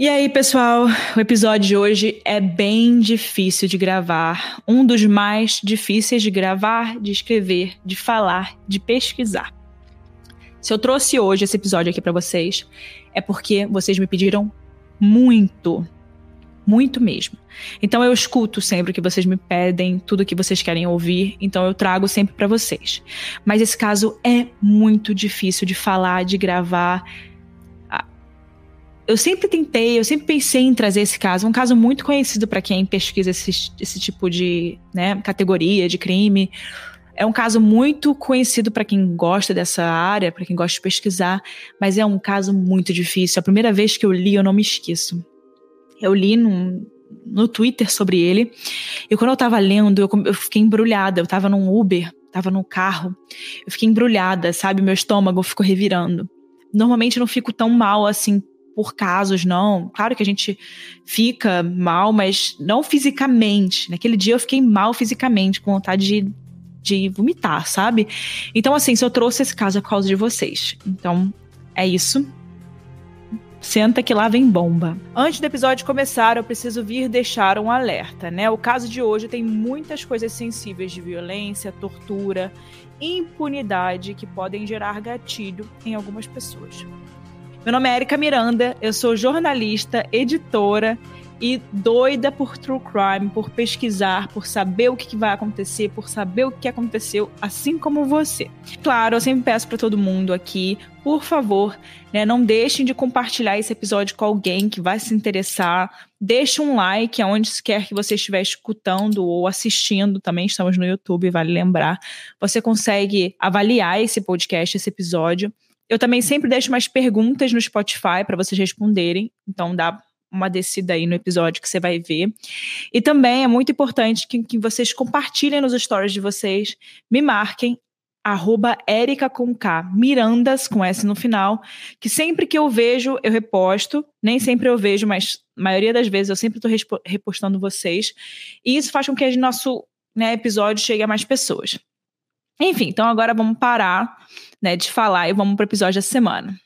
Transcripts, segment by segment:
E aí, pessoal, o episódio de hoje é bem difícil de gravar, um dos mais difíceis de gravar, de escrever, de falar, de pesquisar. Se eu trouxe hoje esse episódio aqui para vocês, é porque vocês me pediram muito, muito mesmo. Então eu escuto sempre o que vocês me pedem, tudo que vocês querem ouvir, então eu trago sempre para vocês. Mas esse caso é muito difícil de falar, de gravar, eu sempre tentei, eu sempre pensei em trazer esse caso, um caso muito conhecido para quem pesquisa esse, esse tipo de né, categoria de crime. É um caso muito conhecido para quem gosta dessa área, para quem gosta de pesquisar, mas é um caso muito difícil. A primeira vez que eu li, eu não me esqueço. Eu li num, no Twitter sobre ele, e quando eu tava lendo, eu, eu fiquei embrulhada. Eu tava num Uber, tava no carro, eu fiquei embrulhada, sabe? Meu estômago ficou revirando. Normalmente eu não fico tão mal assim por casos, não. Claro que a gente fica mal, mas não fisicamente. Naquele dia eu fiquei mal fisicamente, com vontade de, de vomitar, sabe? Então, assim, se eu trouxe esse caso é por causa de vocês. Então, é isso. Senta que lá vem bomba. Antes do episódio começar, eu preciso vir deixar um alerta, né? O caso de hoje tem muitas coisas sensíveis de violência, tortura, impunidade que podem gerar gatilho em algumas pessoas. Meu nome é Erika Miranda, eu sou jornalista, editora e doida por true crime, por pesquisar, por saber o que vai acontecer, por saber o que aconteceu, assim como você. Claro, eu sempre peço para todo mundo aqui, por favor, né, não deixem de compartilhar esse episódio com alguém que vai se interessar. Deixe um like aonde quer que você estiver escutando ou assistindo, também estamos no YouTube, vale lembrar. Você consegue avaliar esse podcast, esse episódio. Eu também sempre deixo mais perguntas no Spotify para vocês responderem. Então dá uma descida aí no episódio que você vai ver. E também é muito importante que, que vocês compartilhem nos stories de vocês, me marquem, arroba Erica com K, Mirandas com S no final, que sempre que eu vejo, eu reposto. Nem sempre eu vejo, mas a maioria das vezes eu sempre estou repostando vocês. E isso faz com que o nosso né, episódio chegue a mais pessoas. Enfim, então agora vamos parar né, de falar e vamos para o episódio da semana.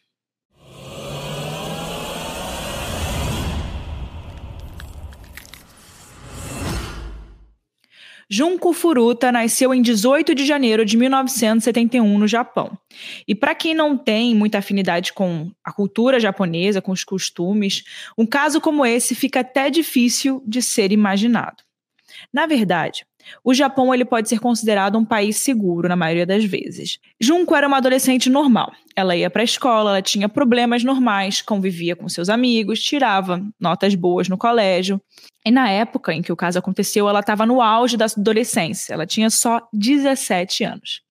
Junko Furuta nasceu em 18 de janeiro de 1971 no Japão. E para quem não tem muita afinidade com a cultura japonesa, com os costumes, um caso como esse fica até difícil de ser imaginado. Na verdade, o Japão ele pode ser considerado um país seguro na maioria das vezes. Junko era uma adolescente normal. Ela ia para a escola, ela tinha problemas normais, convivia com seus amigos, tirava notas boas no colégio. E na época em que o caso aconteceu, ela estava no auge da adolescência. Ela tinha só 17 anos.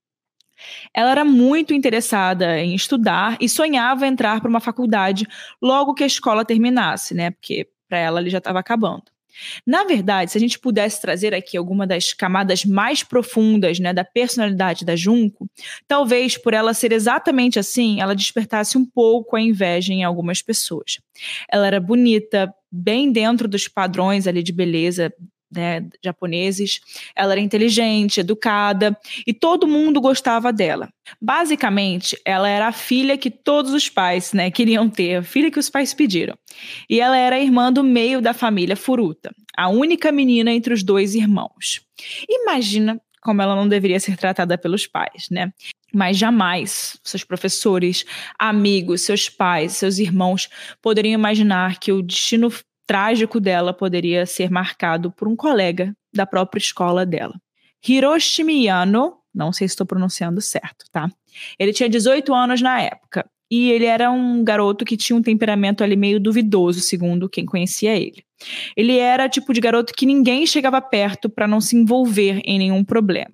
Ela era muito interessada em estudar e sonhava entrar para uma faculdade logo que a escola terminasse, né? Porque para ela ele já estava acabando. Na verdade, se a gente pudesse trazer aqui alguma das camadas mais profundas né, da personalidade da Junco, talvez por ela ser exatamente assim, ela despertasse um pouco a inveja em algumas pessoas. Ela era bonita, bem dentro dos padrões ali de beleza né, japoneses. Ela era inteligente, educada e todo mundo gostava dela. Basicamente, ela era a filha que todos os pais né, queriam ter, a filha que os pais pediram. E ela era irmã do meio da família Furuta, a única menina entre os dois irmãos. Imagina como ela não deveria ser tratada pelos pais, né? Mas jamais seus professores, amigos, seus pais, seus irmãos poderiam imaginar que o destino trágico dela poderia ser marcado por um colega da própria escola dela. Hiroshi Miyano, não sei se estou pronunciando certo, tá? Ele tinha 18 anos na época e ele era um garoto que tinha um temperamento ali meio duvidoso, segundo quem conhecia ele. Ele era tipo de garoto que ninguém chegava perto para não se envolver em nenhum problema.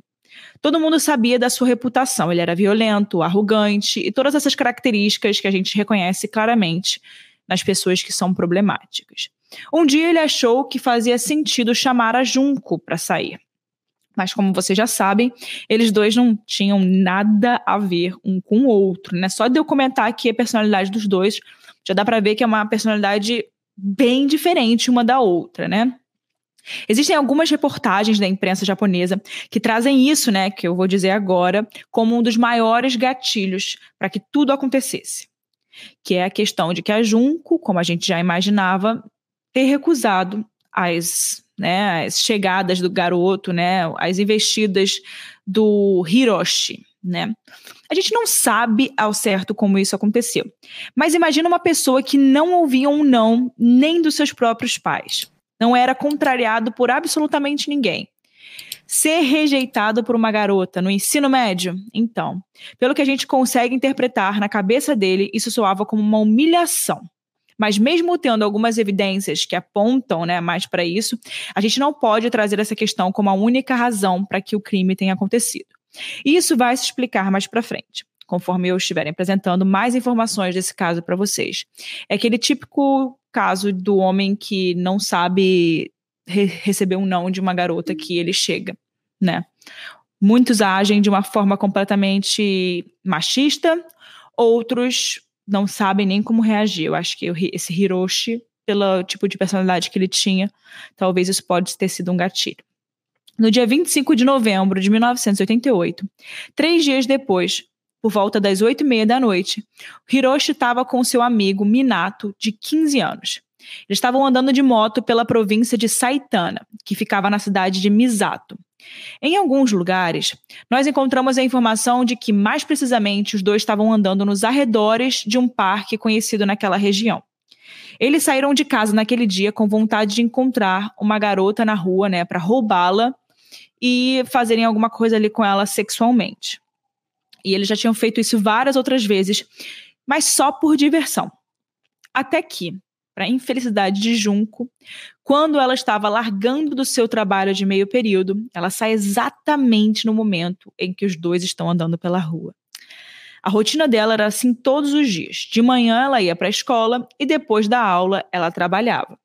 Todo mundo sabia da sua reputação. Ele era violento, arrogante e todas essas características que a gente reconhece claramente nas pessoas que são problemáticas. Um dia ele achou que fazia sentido chamar a Junco para sair. Mas como vocês já sabem, eles dois não tinham nada a ver um com o outro, né? Só de eu comentar aqui a personalidade dos dois, já dá para ver que é uma personalidade bem diferente uma da outra, né? Existem algumas reportagens da imprensa japonesa que trazem isso, né, que eu vou dizer agora, como um dos maiores gatilhos para que tudo acontecesse. que é a questão de que a Junco, como a gente já imaginava, ter recusado as, né, as chegadas do garoto, né, as investidas do Hiroshi, né? A gente não sabe ao certo como isso aconteceu. Mas imagina uma pessoa que não ouvia um não nem dos seus próprios pais. Não era contrariado por absolutamente ninguém. Ser rejeitado por uma garota no ensino médio? Então, pelo que a gente consegue interpretar na cabeça dele, isso soava como uma humilhação. Mas mesmo tendo algumas evidências que apontam né, mais para isso, a gente não pode trazer essa questão como a única razão para que o crime tenha acontecido. E isso vai se explicar mais para frente, conforme eu estiver apresentando mais informações desse caso para vocês. É aquele típico caso do homem que não sabe re receber um não de uma garota que ele chega, né? Muitos agem de uma forma completamente machista, outros não sabem nem como reagir. Eu acho que esse Hiroshi, pelo tipo de personalidade que ele tinha, talvez isso pode ter sido um gatilho. No dia 25 de novembro de 1988, três dias depois, por volta das oito e meia da noite, Hiroshi estava com seu amigo Minato, de 15 anos. Eles estavam andando de moto pela província de Saitana, que ficava na cidade de Misato. Em alguns lugares, nós encontramos a informação de que, mais precisamente, os dois estavam andando nos arredores de um parque conhecido naquela região. Eles saíram de casa naquele dia com vontade de encontrar uma garota na rua, né, para roubá-la e fazerem alguma coisa ali com ela sexualmente. E eles já tinham feito isso várias outras vezes, mas só por diversão. Até que, para infelicidade de Junco, quando ela estava largando do seu trabalho de meio período, ela sai exatamente no momento em que os dois estão andando pela rua. A rotina dela era assim todos os dias. De manhã ela ia para a escola e depois da aula ela trabalhava.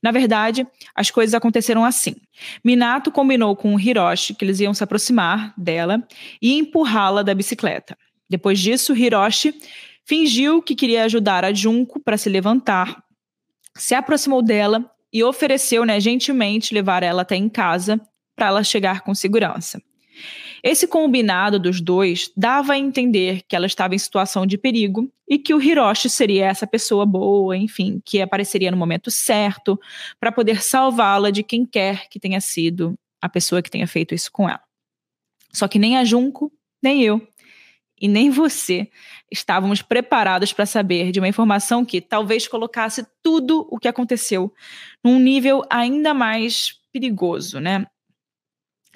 Na verdade, as coisas aconteceram assim. Minato combinou com Hiroshi que eles iam se aproximar dela e empurrá-la da bicicleta. Depois disso, Hiroshi fingiu que queria ajudar a Junko para se levantar se aproximou dela e ofereceu, né, gentilmente levar ela até em casa para ela chegar com segurança. Esse combinado dos dois dava a entender que ela estava em situação de perigo e que o Hiroshi seria essa pessoa boa, enfim, que apareceria no momento certo para poder salvá-la de quem quer que tenha sido a pessoa que tenha feito isso com ela. Só que nem a Junko, nem eu e nem você estávamos preparados para saber de uma informação que talvez colocasse tudo o que aconteceu num nível ainda mais perigoso, né?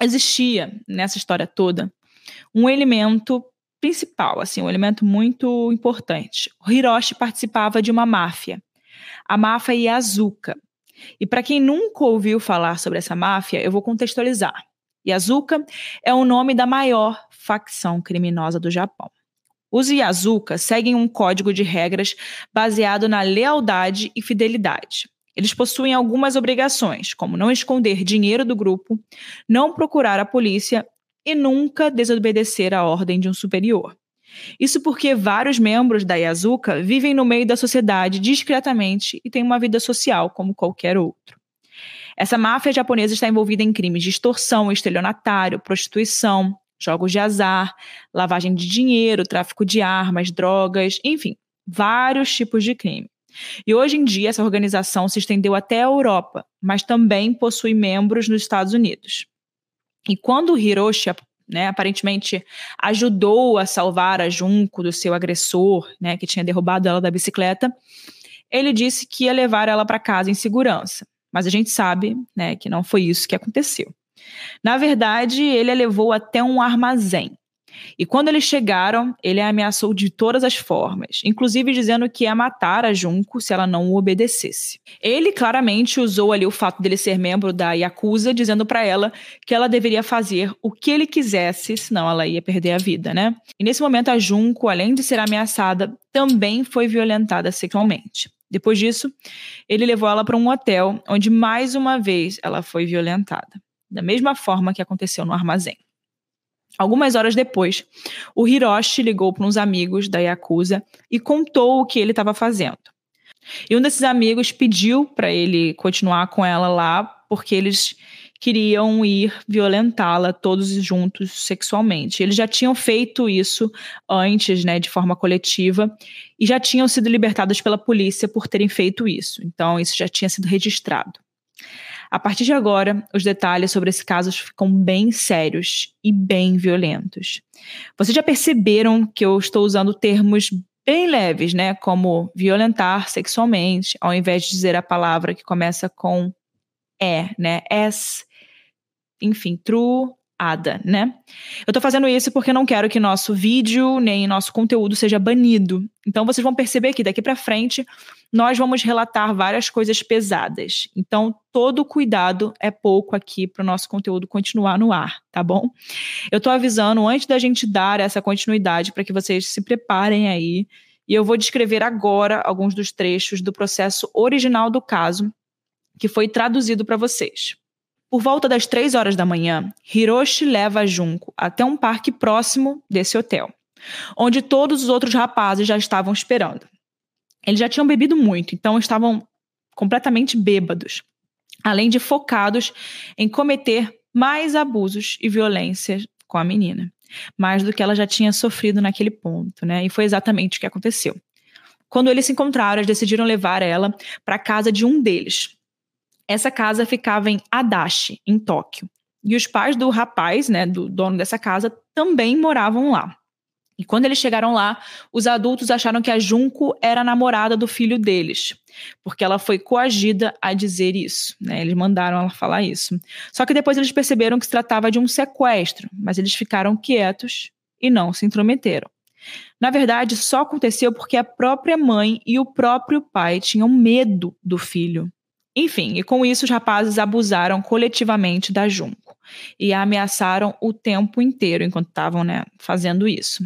Existia nessa história toda um elemento principal, assim, um elemento muito importante. O Hiroshi participava de uma máfia, a máfia Yazuka. E para quem nunca ouviu falar sobre essa máfia, eu vou contextualizar. Yazuka é o nome da maior facção criminosa do Japão. Os Yazuka seguem um código de regras baseado na lealdade e fidelidade. Eles possuem algumas obrigações, como não esconder dinheiro do grupo, não procurar a polícia e nunca desobedecer a ordem de um superior. Isso porque vários membros da Yazuka vivem no meio da sociedade discretamente e têm uma vida social como qualquer outro. Essa máfia japonesa está envolvida em crimes de extorsão, estelionatário, prostituição, jogos de azar, lavagem de dinheiro, tráfico de armas, drogas, enfim, vários tipos de crime. E hoje em dia essa organização se estendeu até a Europa, mas também possui membros nos Estados Unidos. E quando Hiroshi, né, aparentemente ajudou a salvar a Junko do seu agressor, né, que tinha derrubado ela da bicicleta, ele disse que ia levar ela para casa em segurança. Mas a gente sabe, né, que não foi isso que aconteceu. Na verdade, ele a levou até um armazém. E quando eles chegaram, ele a ameaçou de todas as formas, inclusive dizendo que ia matar a Junko se ela não o obedecesse. Ele claramente usou ali o fato dele ser membro da Yakuza, dizendo para ela que ela deveria fazer o que ele quisesse, senão ela ia perder a vida, né? E nesse momento a Junko, além de ser ameaçada, também foi violentada sexualmente. Depois disso, ele levou ela para um hotel, onde mais uma vez ela foi violentada, da mesma forma que aconteceu no armazém. Algumas horas depois, o Hiroshi ligou para uns amigos da Yakuza e contou o que ele estava fazendo. E um desses amigos pediu para ele continuar com ela lá, porque eles queriam ir violentá-la todos juntos sexualmente. Eles já tinham feito isso antes, né, de forma coletiva, e já tinham sido libertados pela polícia por terem feito isso. Então, isso já tinha sido registrado. A partir de agora, os detalhes sobre esse caso ficam bem sérios e bem violentos. Vocês já perceberam que eu estou usando termos bem leves, né, como violentar sexualmente, ao invés de dizer a palavra que começa com é, né, s, enfim, true, ada, né? Eu tô fazendo isso porque não quero que nosso vídeo nem nosso conteúdo seja banido. Então vocês vão perceber que daqui para frente nós vamos relatar várias coisas pesadas. Então todo cuidado é pouco aqui para o nosso conteúdo continuar no ar, tá bom? Eu tô avisando antes da gente dar essa continuidade para que vocês se preparem aí. E eu vou descrever agora alguns dos trechos do processo original do caso que foi traduzido para vocês. Por volta das três horas da manhã, Hiroshi leva Junko até um parque próximo desse hotel, onde todos os outros rapazes já estavam esperando. Eles já tinham bebido muito, então estavam completamente bêbados, além de focados em cometer mais abusos e violências com a menina, mais do que ela já tinha sofrido naquele ponto, né? E foi exatamente o que aconteceu. Quando eles se encontraram, eles decidiram levar ela para a casa de um deles, essa casa ficava em Adachi, em Tóquio. E os pais do rapaz, né, do dono dessa casa, também moravam lá. E quando eles chegaram lá, os adultos acharam que a Junko era a namorada do filho deles, porque ela foi coagida a dizer isso. Né? Eles mandaram ela falar isso. Só que depois eles perceberam que se tratava de um sequestro, mas eles ficaram quietos e não se intrometeram. Na verdade, só aconteceu porque a própria mãe e o próprio pai tinham medo do filho. Enfim, e com isso os rapazes abusaram coletivamente da Junco e a ameaçaram o tempo inteiro enquanto estavam né, fazendo isso.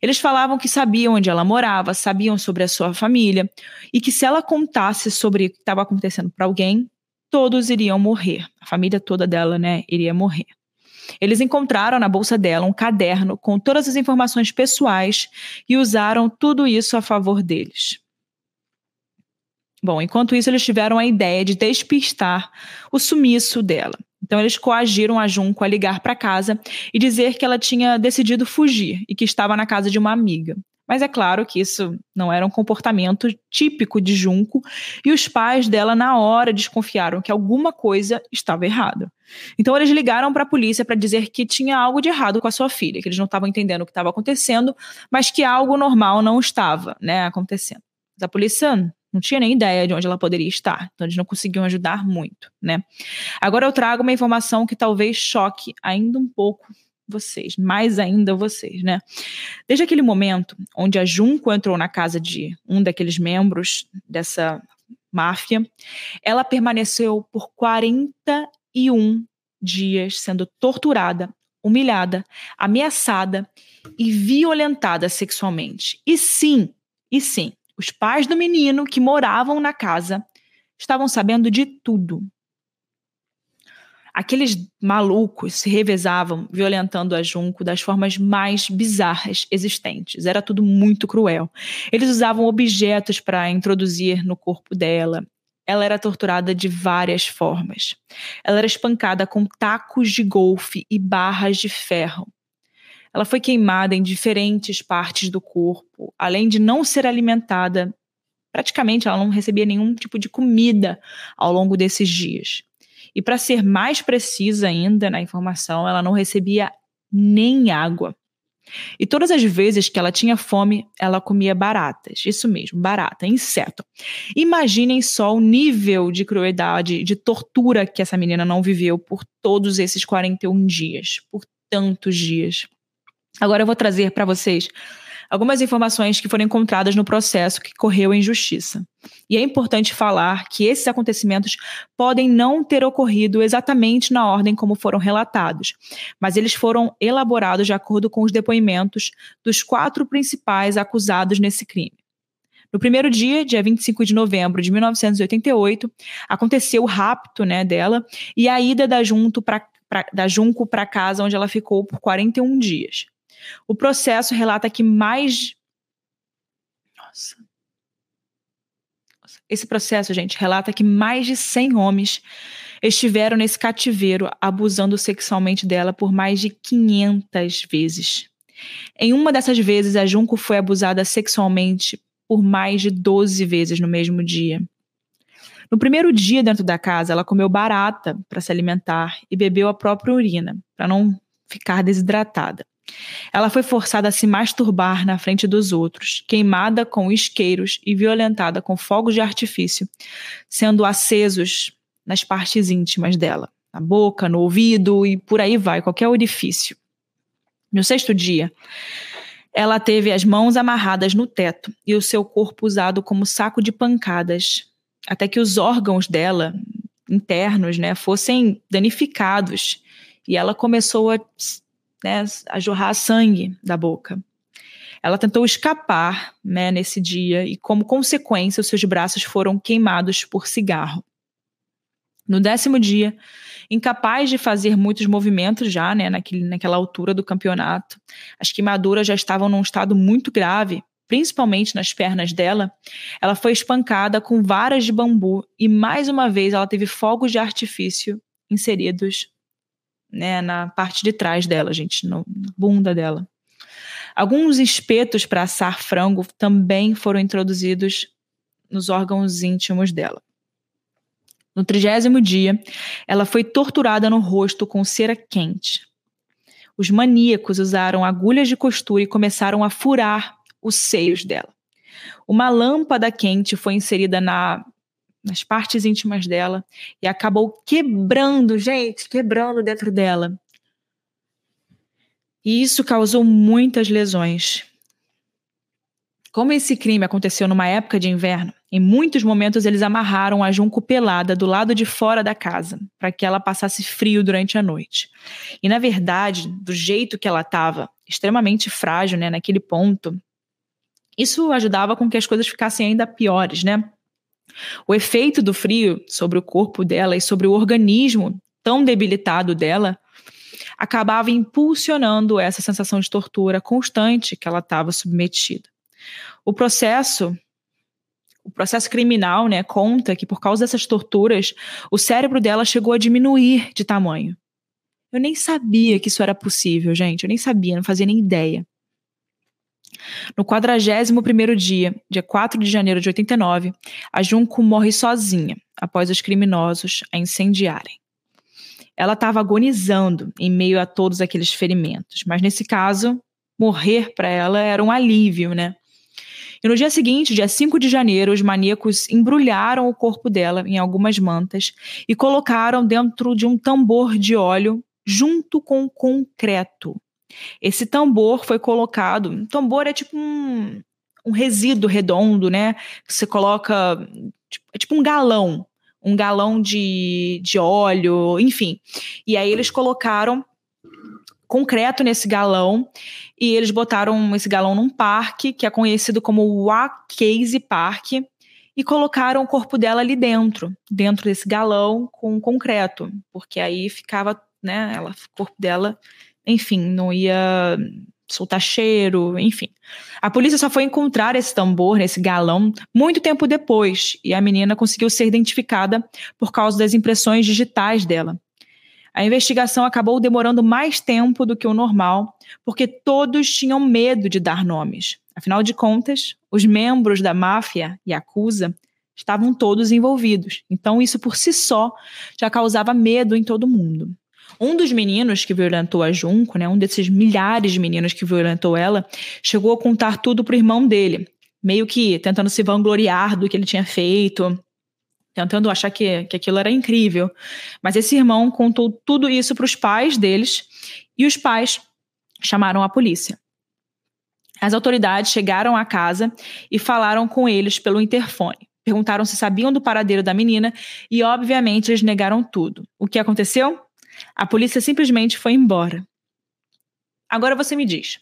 Eles falavam que sabiam onde ela morava, sabiam sobre a sua família e que se ela contasse sobre o que estava acontecendo para alguém, todos iriam morrer. A família toda dela, né, iria morrer. Eles encontraram na bolsa dela um caderno com todas as informações pessoais e usaram tudo isso a favor deles. Bom, enquanto isso, eles tiveram a ideia de despistar o sumiço dela. Então, eles coagiram a Junco a ligar para casa e dizer que ela tinha decidido fugir e que estava na casa de uma amiga. Mas é claro que isso não era um comportamento típico de Junco e os pais dela, na hora, desconfiaram que alguma coisa estava errada. Então, eles ligaram para a polícia para dizer que tinha algo de errado com a sua filha, que eles não estavam entendendo o que estava acontecendo, mas que algo normal não estava né, acontecendo. A polícia não tinha nem ideia de onde ela poderia estar, então eles não conseguiam ajudar muito, né? Agora eu trago uma informação que talvez choque ainda um pouco vocês, mais ainda vocês, né? Desde aquele momento onde a Junco entrou na casa de um daqueles membros dessa máfia, ela permaneceu por 41 dias sendo torturada, humilhada, ameaçada e violentada sexualmente. E sim, e sim, os pais do menino que moravam na casa estavam sabendo de tudo. Aqueles malucos se revezavam violentando a Junco das formas mais bizarras existentes. Era tudo muito cruel. Eles usavam objetos para introduzir no corpo dela. Ela era torturada de várias formas. Ela era espancada com tacos de golfe e barras de ferro. Ela foi queimada em diferentes partes do corpo, além de não ser alimentada. Praticamente ela não recebia nenhum tipo de comida ao longo desses dias. E para ser mais precisa ainda na informação, ela não recebia nem água. E todas as vezes que ela tinha fome, ela comia baratas. Isso mesmo, barata, inseto. Imaginem só o nível de crueldade, de tortura que essa menina não viveu por todos esses 41 dias, por tantos dias. Agora eu vou trazer para vocês algumas informações que foram encontradas no processo que correu em justiça. E é importante falar que esses acontecimentos podem não ter ocorrido exatamente na ordem como foram relatados, mas eles foram elaborados de acordo com os depoimentos dos quatro principais acusados nesse crime. No primeiro dia, dia 25 de novembro de 1988, aconteceu o rapto né, dela e a ida da, junto pra, pra da Junco para casa, onde ela ficou por 41 dias. O processo relata que mais. Nossa. Esse processo, gente, relata que mais de 100 homens estiveram nesse cativeiro abusando sexualmente dela por mais de 500 vezes. Em uma dessas vezes, a Junco foi abusada sexualmente por mais de 12 vezes no mesmo dia. No primeiro dia dentro da casa, ela comeu barata para se alimentar e bebeu a própria urina, para não ficar desidratada. Ela foi forçada a se masturbar na frente dos outros, queimada com isqueiros e violentada com fogos de artifício, sendo acesos nas partes íntimas dela, na boca, no ouvido e por aí vai, qualquer orifício. No sexto dia, ela teve as mãos amarradas no teto e o seu corpo usado como saco de pancadas, até que os órgãos dela internos, né, fossem danificados e ela começou a, né, a jorrar sangue da boca. Ela tentou escapar, né, nesse dia e como consequência os seus braços foram queimados por cigarro. No décimo dia, incapaz de fazer muitos movimentos já, né, naquele, naquela altura do campeonato, as queimaduras já estavam num estado muito grave, principalmente nas pernas dela. Ela foi espancada com varas de bambu e mais uma vez ela teve fogos de artifício inseridos né, na parte de trás dela, gente, no, na bunda dela. Alguns espetos para assar frango também foram introduzidos nos órgãos íntimos dela. No trigésimo dia, ela foi torturada no rosto com cera quente. Os maníacos usaram agulhas de costura e começaram a furar os seios dela. Uma lâmpada quente foi inserida na, nas partes íntimas dela e acabou quebrando, gente, quebrando dentro dela. E isso causou muitas lesões. Como esse crime aconteceu numa época de inverno, em muitos momentos eles amarraram a Junco pelada do lado de fora da casa, para que ela passasse frio durante a noite. E na verdade, do jeito que ela estava, extremamente frágil, né, naquele ponto, isso ajudava com que as coisas ficassem ainda piores, né? O efeito do frio sobre o corpo dela e sobre o organismo tão debilitado dela acabava impulsionando essa sensação de tortura constante que ela estava submetida. O processo o processo criminal, né, conta que por causa dessas torturas, o cérebro dela chegou a diminuir de tamanho. Eu nem sabia que isso era possível, gente. Eu nem sabia, não fazia nem ideia. No 41º dia, dia 4 de janeiro de 89, a Junco morre sozinha, após os criminosos a incendiarem. Ela estava agonizando em meio a todos aqueles ferimentos, mas nesse caso, morrer para ela era um alívio, né? E no dia seguinte, dia 5 de janeiro, os maníacos embrulharam o corpo dela em algumas mantas e colocaram dentro de um tambor de óleo junto com concreto. Esse tambor foi colocado. Tambor é tipo um, um resíduo redondo, né? Que você coloca. Tipo, é tipo um galão. Um galão de, de óleo, enfim. E aí eles colocaram concreto nesse galão e eles botaram esse galão num parque que é conhecido como Wacase Park e colocaram o corpo dela ali dentro, dentro desse galão com concreto, porque aí ficava, né, ela, o corpo dela, enfim, não ia soltar cheiro, enfim. A polícia só foi encontrar esse tambor, esse galão, muito tempo depois, e a menina conseguiu ser identificada por causa das impressões digitais dela. A investigação acabou demorando mais tempo do que o normal, porque todos tinham medo de dar nomes. Afinal de contas, os membros da máfia e acusa estavam todos envolvidos. Então, isso por si só já causava medo em todo mundo. Um dos meninos que violentou a Junco, né, um desses milhares de meninos que violentou ela, chegou a contar tudo para o irmão dele, meio que tentando se vangloriar do que ele tinha feito tentando achar que, que aquilo era incrível. Mas esse irmão contou tudo isso para os pais deles e os pais chamaram a polícia. As autoridades chegaram à casa e falaram com eles pelo interfone. Perguntaram se sabiam do paradeiro da menina e, obviamente, eles negaram tudo. O que aconteceu? A polícia simplesmente foi embora. Agora você me diz: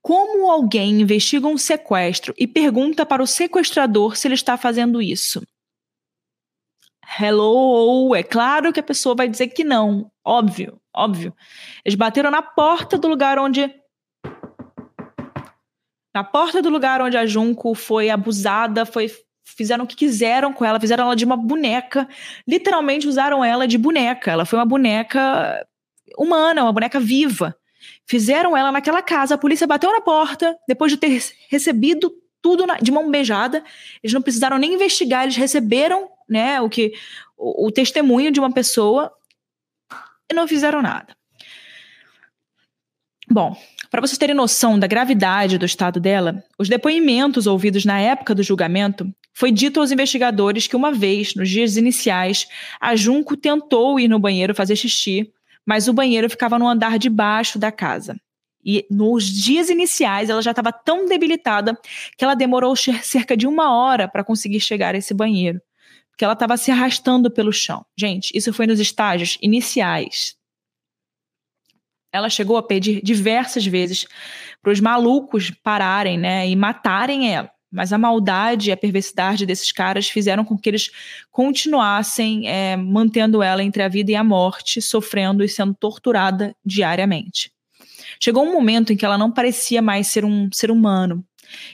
como alguém investiga um sequestro e pergunta para o sequestrador se ele está fazendo isso? hello, é claro que a pessoa vai dizer que não, óbvio, óbvio. Eles bateram na porta do lugar onde na porta do lugar onde a Junco foi abusada, foi fizeram o que quiseram com ela, fizeram ela de uma boneca, literalmente usaram ela de boneca. Ela foi uma boneca humana, uma boneca viva. Fizeram ela naquela casa, a polícia bateu na porta, depois de ter recebido tudo na, de mão beijada, eles não precisaram nem investigar, eles receberam, né, o que o, o testemunho de uma pessoa e não fizeram nada. Bom, para vocês terem noção da gravidade do estado dela, os depoimentos ouvidos na época do julgamento foi dito aos investigadores que uma vez, nos dias iniciais, a Junco tentou ir no banheiro fazer xixi, mas o banheiro ficava no andar de baixo da casa. E nos dias iniciais ela já estava tão debilitada que ela demorou cerca de uma hora para conseguir chegar a esse banheiro, porque ela estava se arrastando pelo chão. Gente, isso foi nos estágios iniciais. Ela chegou a pedir diversas vezes para os malucos pararem, né, e matarem ela. Mas a maldade e a perversidade desses caras fizeram com que eles continuassem é, mantendo ela entre a vida e a morte, sofrendo e sendo torturada diariamente. Chegou um momento em que ela não parecia mais ser um ser humano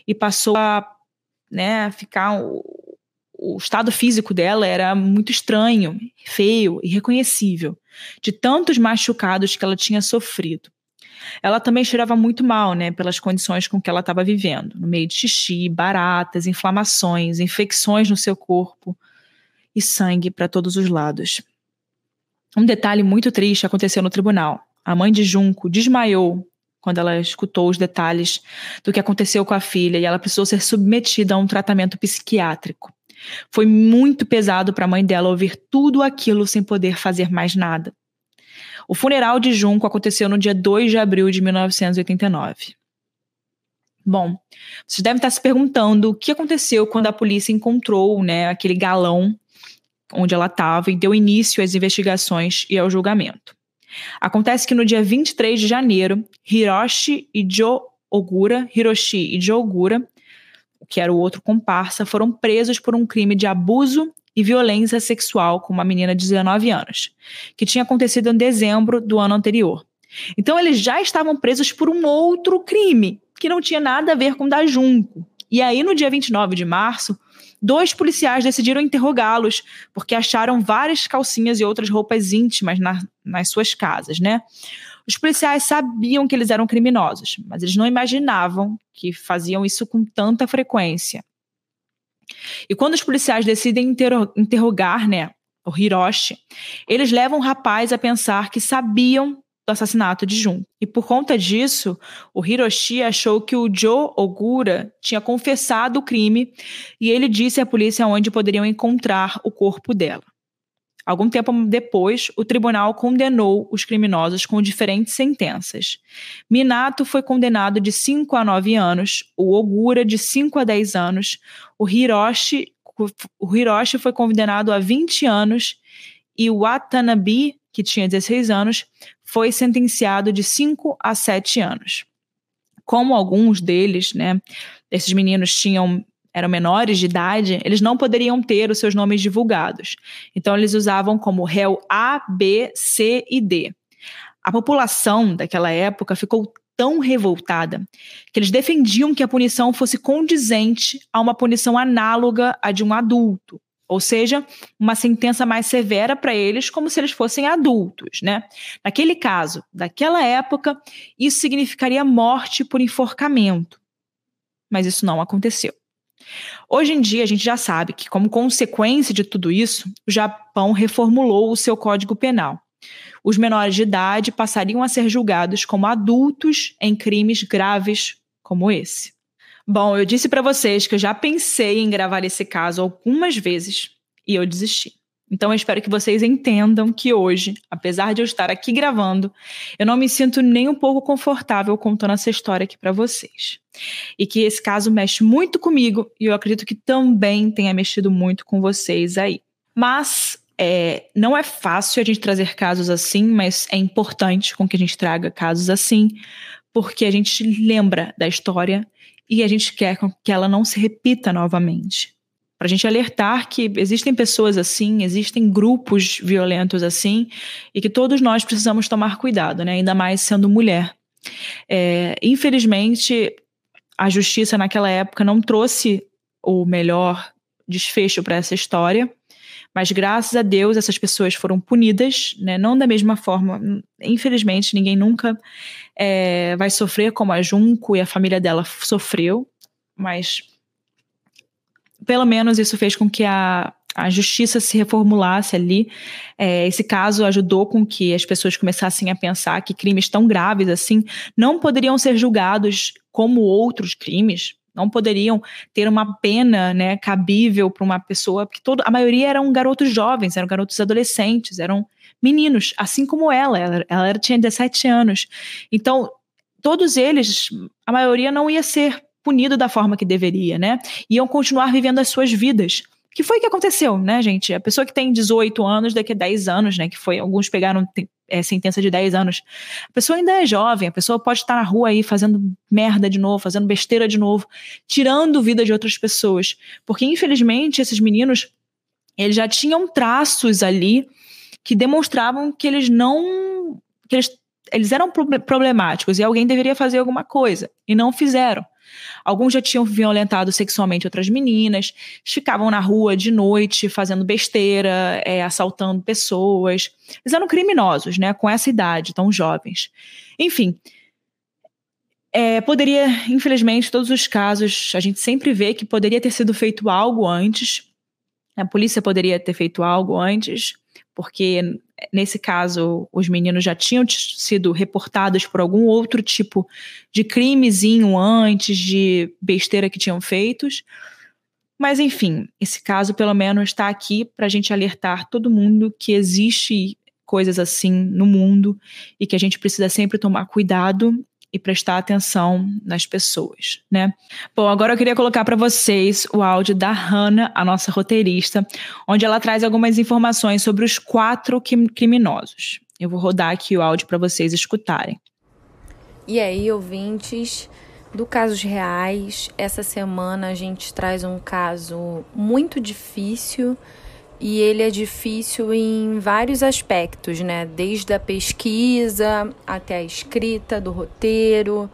e passou a né, ficar. O, estado físico dela era muito estranho, feio, irreconhecível, de tantos machucados que ela tinha sofrido. Ela também cheirava muito mal, né, pelas condições com que ela estava vivendo, no meio de xixi, baratas, inflamações, infecções no seu corpo e sangue para todos os lados. Um detalhe muito triste aconteceu no tribunal. A mãe de Junco desmaiou quando ela escutou os detalhes do que aconteceu com a filha e ela precisou ser submetida a um tratamento psiquiátrico. Foi muito pesado para a mãe dela ouvir tudo aquilo sem poder fazer mais nada. O funeral de Junco aconteceu no dia 2 de abril de 1989. Bom, vocês devem estar se perguntando o que aconteceu quando a polícia encontrou né, aquele galão onde ela estava e deu início às investigações e ao julgamento. Acontece que no dia 23 de janeiro, Hiroshi e Joe Ogura, Hiroshi e Joe Ogura, que era o outro comparsa, foram presos por um crime de abuso e violência sexual com uma menina de 19 anos, que tinha acontecido em dezembro do ano anterior. Então eles já estavam presos por um outro crime, que não tinha nada a ver com dar junco. E aí, no dia 29 de março, dois policiais decidiram interrogá-los, porque acharam várias calcinhas e outras roupas íntimas na, nas suas casas, né? Os policiais sabiam que eles eram criminosos, mas eles não imaginavam que faziam isso com tanta frequência. E quando os policiais decidem interrogar, né, o Hiroshi, eles levam o rapaz a pensar que sabiam do assassinato de Jun. E por conta disso, o Hiroshi achou que o Joe Ogura tinha confessado o crime e ele disse à polícia onde poderiam encontrar o corpo dela. Algum tempo depois, o tribunal condenou os criminosos com diferentes sentenças. Minato foi condenado de 5 a 9 anos, o Ogura de 5 a 10 anos, o Hiroshi, o Hiroshi foi condenado a 20 anos e o Watanabe, que tinha 16 anos, foi sentenciado de 5 a 7 anos. Como alguns deles, né, esses meninos tinham eram menores de idade, eles não poderiam ter os seus nomes divulgados. Então, eles usavam como réu A, B, C e D. A população daquela época ficou tão revoltada que eles defendiam que a punição fosse condizente a uma punição análoga à de um adulto. Ou seja, uma sentença mais severa para eles, como se eles fossem adultos, né? Naquele caso, daquela época, isso significaria morte por enforcamento. Mas isso não aconteceu. Hoje em dia, a gente já sabe que, como consequência de tudo isso, o Japão reformulou o seu Código Penal. Os menores de idade passariam a ser julgados como adultos em crimes graves como esse. Bom, eu disse para vocês que eu já pensei em gravar esse caso algumas vezes e eu desisti. Então eu espero que vocês entendam que hoje, apesar de eu estar aqui gravando, eu não me sinto nem um pouco confortável contando essa história aqui para vocês. E que esse caso mexe muito comigo e eu acredito que também tenha mexido muito com vocês aí. Mas é, não é fácil a gente trazer casos assim, mas é importante com que a gente traga casos assim, porque a gente lembra da história e a gente quer que ela não se repita novamente para a gente alertar que existem pessoas assim, existem grupos violentos assim, e que todos nós precisamos tomar cuidado, né? ainda mais sendo mulher. É, infelizmente, a justiça naquela época não trouxe o melhor desfecho para essa história. Mas graças a Deus essas pessoas foram punidas, né? não da mesma forma. Infelizmente, ninguém nunca é, vai sofrer como a Junco e a família dela sofreu, mas pelo menos isso fez com que a, a justiça se reformulasse ali. É, esse caso ajudou com que as pessoas começassem a pensar que crimes tão graves assim não poderiam ser julgados como outros crimes, não poderiam ter uma pena né, cabível para uma pessoa, porque todo, a maioria eram garotos jovens, eram garotos adolescentes, eram meninos, assim como ela, ela, ela tinha 17 anos. Então, todos eles, a maioria não ia ser punido da forma que deveria, né? Iam continuar vivendo as suas vidas que foi o que aconteceu, né, gente? A pessoa que tem 18 anos, daqui a 10 anos, né, que foi, alguns pegaram é, sentença de 10 anos, a pessoa ainda é jovem, a pessoa pode estar na rua aí fazendo merda de novo, fazendo besteira de novo, tirando vida de outras pessoas. Porque, infelizmente, esses meninos, eles já tinham traços ali que demonstravam que eles não. que eles, eles eram problemáticos e alguém deveria fazer alguma coisa, e não fizeram. Alguns já tinham violentado sexualmente outras meninas, ficavam na rua de noite fazendo besteira, é, assaltando pessoas. Eles eram criminosos, né? Com essa idade, tão jovens. Enfim. É, poderia, infelizmente, todos os casos, a gente sempre vê que poderia ter sido feito algo antes. A polícia poderia ter feito algo antes, porque nesse caso, os meninos já tinham sido reportados por algum outro tipo de crimezinho antes, de besteira que tinham feitos. Mas, enfim, esse caso, pelo menos, está aqui para a gente alertar todo mundo que existe coisas assim no mundo e que a gente precisa sempre tomar cuidado e prestar atenção nas pessoas, né? Bom, agora eu queria colocar para vocês o áudio da Hannah, a nossa roteirista, onde ela traz algumas informações sobre os quatro criminosos. Eu vou rodar aqui o áudio para vocês escutarem. E aí, ouvintes do Casos Reais, essa semana a gente traz um caso muito difícil e ele é difícil em vários aspectos, né? Desde a pesquisa até a escrita do roteiro,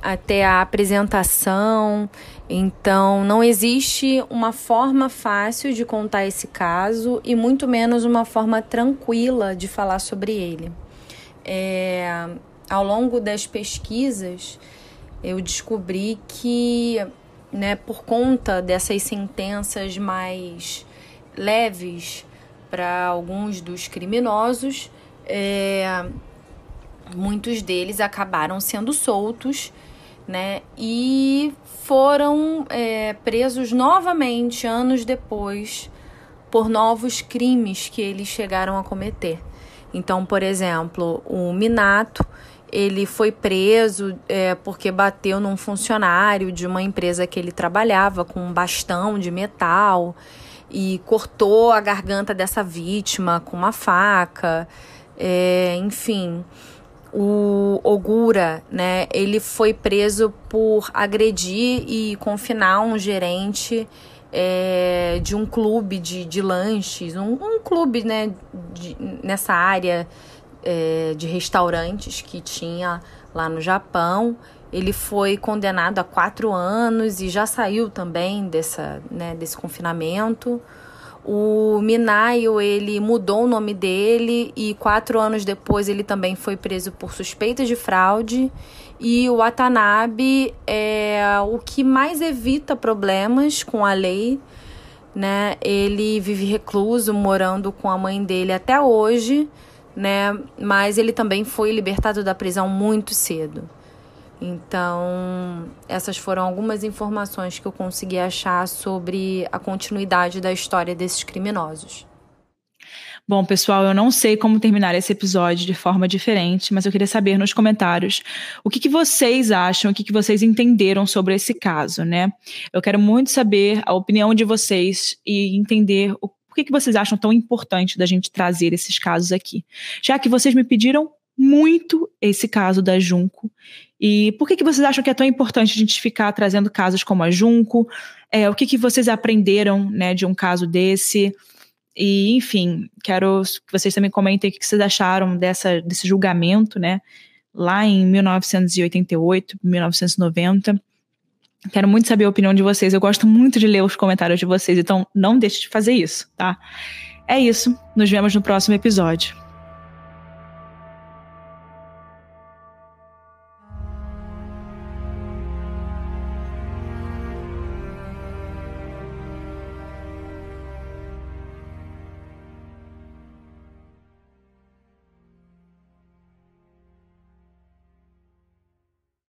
até a apresentação. Então, não existe uma forma fácil de contar esse caso e muito menos uma forma tranquila de falar sobre ele. É, ao longo das pesquisas, eu descobri que, né, por conta dessas sentenças mais leves para alguns dos criminosos, é, muitos deles acabaram sendo soltos, né? E foram é, presos novamente anos depois por novos crimes que eles chegaram a cometer. Então, por exemplo, o Minato ele foi preso é, porque bateu num funcionário de uma empresa que ele trabalhava com um bastão de metal e cortou a garganta dessa vítima com uma faca. É, enfim, o Ogura, né, ele foi preso por agredir e confinar um gerente é, de um clube de, de lanches, um, um clube, né, de, nessa área é, de restaurantes que tinha lá no Japão. Ele foi condenado a quatro anos e já saiu também dessa, né, desse confinamento. O Minayo, ele mudou o nome dele e quatro anos depois ele também foi preso por suspeita de fraude. E o Watanabe é o que mais evita problemas com a lei, né? Ele vive recluso, morando com a mãe dele até hoje, né? Mas ele também foi libertado da prisão muito cedo. Então, essas foram algumas informações que eu consegui achar sobre a continuidade da história desses criminosos. Bom, pessoal, eu não sei como terminar esse episódio de forma diferente, mas eu queria saber nos comentários o que, que vocês acham, o que, que vocês entenderam sobre esse caso, né? Eu quero muito saber a opinião de vocês e entender o por que, que vocês acham tão importante da gente trazer esses casos aqui. Já que vocês me pediram muito esse caso da Junco e por que, que vocês acham que é tão importante a gente ficar trazendo casos como a Junco? É, o que, que vocês aprenderam né, de um caso desse? E, enfim, quero que vocês também comentem o que vocês acharam dessa, desse julgamento, né? Lá em 1988, 1990. Quero muito saber a opinião de vocês. Eu gosto muito de ler os comentários de vocês, então não deixe de fazer isso, tá? É isso. Nos vemos no próximo episódio.